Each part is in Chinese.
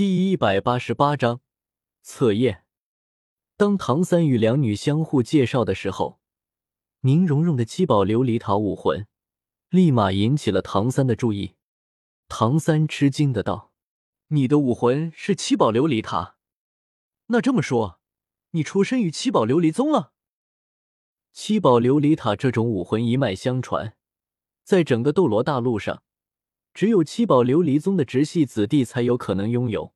第一百八十八章测验。当唐三与两女相互介绍的时候，宁荣荣的七宝琉璃塔武魂立马引起了唐三的注意。唐三吃惊的道：“你的武魂是七宝琉璃塔？那这么说，你出身于七宝琉璃宗了？”七宝琉璃塔这种武魂一脉相传，在整个斗罗大陆上。只有七宝琉璃宗的直系子弟才有可能拥有。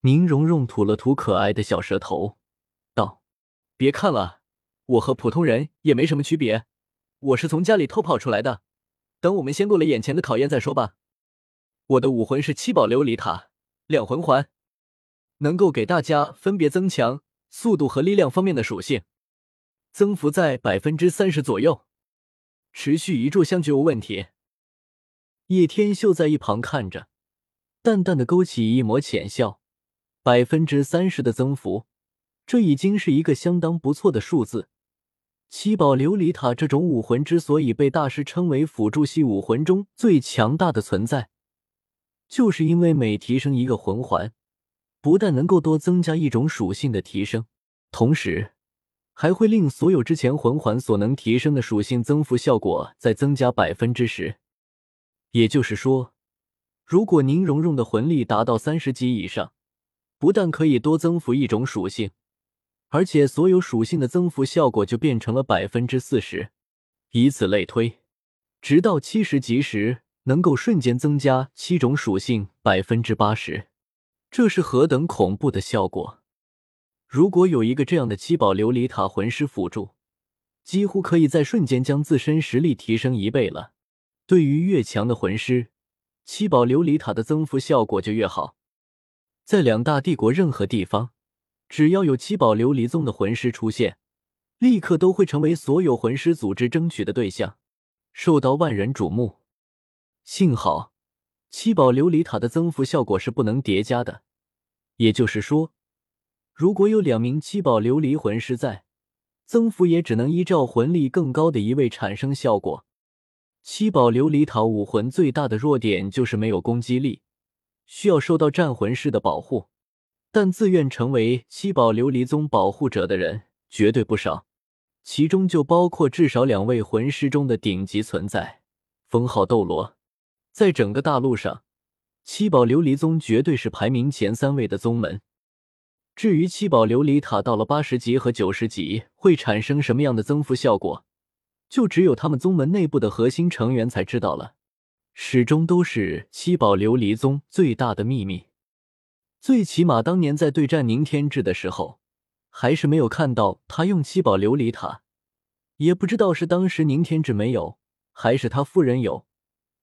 宁荣荣吐了吐可爱的小舌头，道：“别看了，我和普通人也没什么区别。我是从家里偷跑出来的。等我们先过了眼前的考验再说吧。我的武魂是七宝琉璃塔两魂环，能够给大家分别增强速度和力量方面的属性，增幅在百分之三十左右，持续一炷香绝无问题。”叶天秀在一旁看着，淡淡的勾起一抹浅笑。百分之三十的增幅，这已经是一个相当不错的数字。七宝琉璃塔这种武魂之所以被大师称为辅助系武魂中最强大的存在，就是因为每提升一个魂环，不但能够多增加一种属性的提升，同时还会令所有之前魂环所能提升的属性增幅效果再增加百分之十。也就是说，如果宁荣荣的魂力达到三十级以上，不但可以多增幅一种属性，而且所有属性的增幅效果就变成了百分之四十，以此类推，直到七十级时，能够瞬间增加七种属性百分之八十，这是何等恐怖的效果！如果有一个这样的七宝琉璃塔魂师辅助，几乎可以在瞬间将自身实力提升一倍了。对于越强的魂师，七宝琉璃塔的增幅效果就越好。在两大帝国任何地方，只要有七宝琉璃宗的魂师出现，立刻都会成为所有魂师组织争取的对象，受到万人瞩目。幸好，七宝琉璃塔的增幅效果是不能叠加的，也就是说，如果有两名七宝琉璃魂师在，增幅也只能依照魂力更高的一位产生效果。七宝琉璃塔武魂最大的弱点就是没有攻击力，需要受到战魂师的保护。但自愿成为七宝琉璃宗保护者的人绝对不少，其中就包括至少两位魂师中的顶级存在，封号斗罗。在整个大陆上，七宝琉璃宗绝对是排名前三位的宗门。至于七宝琉璃塔到了八十级和九十级会产生什么样的增幅效果？就只有他们宗门内部的核心成员才知道了，始终都是七宝琉璃宗最大的秘密。最起码当年在对战宁天志的时候，还是没有看到他用七宝琉璃塔，也不知道是当时宁天志没有，还是他夫人有，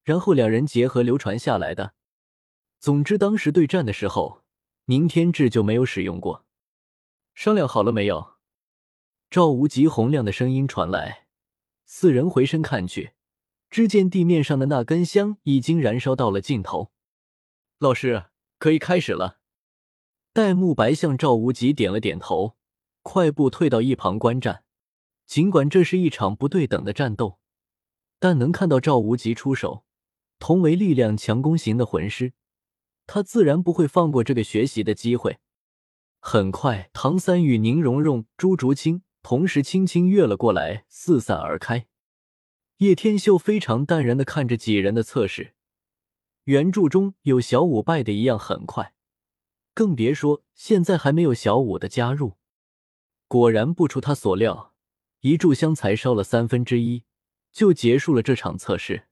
然后两人结合流传下来的。总之，当时对战的时候，宁天志就没有使用过。商量好了没有？赵无极洪亮的声音传来。四人回身看去，只见地面上的那根香已经燃烧到了尽头。老师，可以开始了。戴沐白向赵无极点了点头，快步退到一旁观战。尽管这是一场不对等的战斗，但能看到赵无极出手，同为力量强攻型的魂师，他自然不会放过这个学习的机会。很快，唐三与宁荣荣、朱竹清。同时，轻轻跃了过来，四散而开。叶天秀非常淡然的看着几人的测试，原著中有小五败的一样很快，更别说现在还没有小五的加入。果然不出他所料，一炷香才烧了三分之一，就结束了这场测试。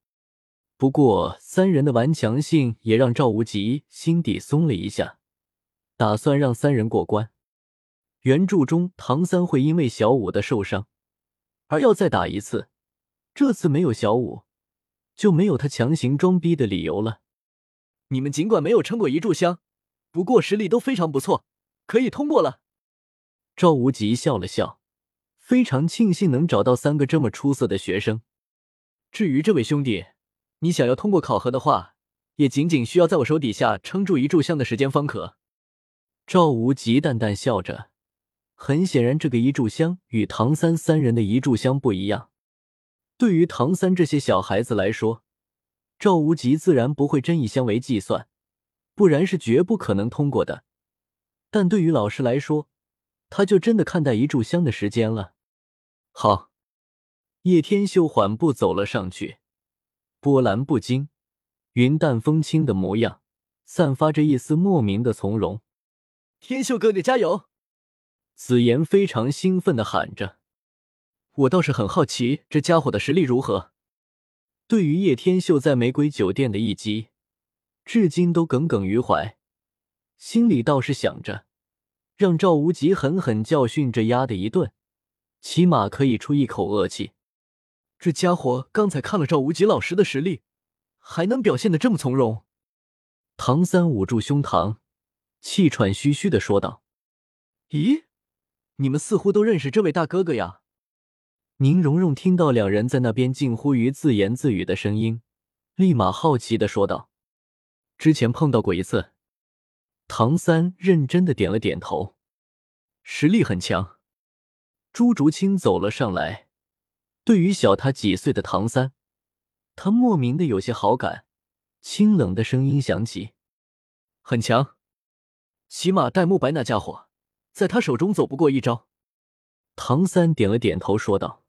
不过，三人的顽强性也让赵无极心底松了一下，打算让三人过关。原著中，唐三会因为小五的受伤而要再打一次。这次没有小五，就没有他强行装逼的理由了。你们尽管没有撑过一炷香，不过实力都非常不错，可以通过了。赵无极笑了笑，非常庆幸能找到三个这么出色的学生。至于这位兄弟，你想要通过考核的话，也仅仅需要在我手底下撑住一炷香的时间方可。赵无极淡淡笑着。很显然，这个一炷香与唐三三人的一炷香不一样。对于唐三这些小孩子来说，赵无极自然不会真以香为计算，不然是绝不可能通过的。但对于老师来说，他就真的看待一炷香的时间了。好，叶天秀缓步走了上去，波澜不惊、云淡风轻的模样，散发着一丝莫名的从容。天秀哥哥加油！紫妍非常兴奋的喊着。我倒是很好奇，这家伙的实力如何？对于叶天秀在玫瑰酒店的一击，至今都耿耿于怀，心里倒是想着，让赵无极狠狠教训这丫的一顿，起码可以出一口恶气。这家伙刚才看了赵无极老师的实力，还能表现的这么从容？唐三捂住胸膛，气喘吁吁的说道：“咦，你们似乎都认识这位大哥哥呀？”宁荣荣听到两人在那边近乎于自言自语的声音，立马好奇的说道：“之前碰到过一次。”唐三认真的点了点头，实力很强。朱竹清走了上来，对于小他几岁的唐三，他莫名的有些好感，清冷的声音响起：“很强，起码戴沐白那家伙，在他手中走不过一招。”唐三点了点头，说道。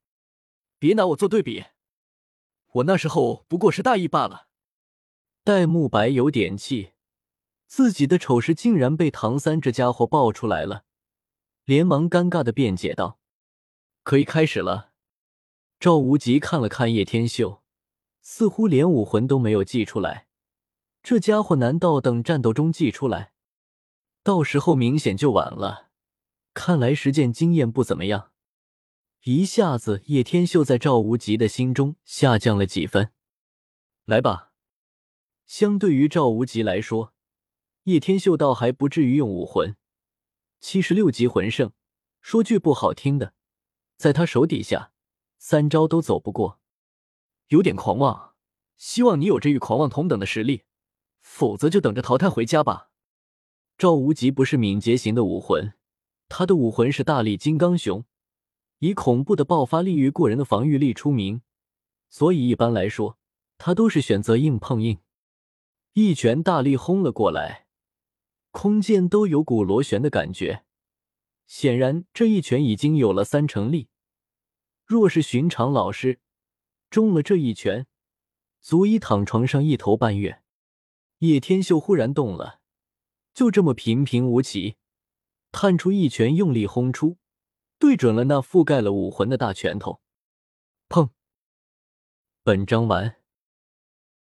别拿我做对比，我那时候不过是大意罢了。戴沐白有点气，自己的丑事竟然被唐三这家伙爆出来了，连忙尴尬的辩解道：“可以开始了。”赵无极看了看叶天秀，似乎连武魂都没有祭出来。这家伙难道等战斗中祭出来，到时候明显就晚了。看来实践经验不怎么样。一下子，叶天秀在赵无极的心中下降了几分。来吧，相对于赵无极来说，叶天秀倒还不至于用武魂。七十六级魂圣，说句不好听的，在他手底下，三招都走不过，有点狂妄。希望你有着与狂妄同等的实力，否则就等着淘汰回家吧。赵无极不是敏捷型的武魂，他的武魂是大力金刚熊。以恐怖的爆发力与过人的防御力出名，所以一般来说，他都是选择硬碰硬。一拳大力轰了过来，空间都有股螺旋的感觉。显然，这一拳已经有了三成力。若是寻常老师，中了这一拳，足以躺床上一头半月。叶天秀忽然动了，就这么平平无奇，探出一拳，用力轰出。对准了那覆盖了武魂的大拳头，砰！本章完。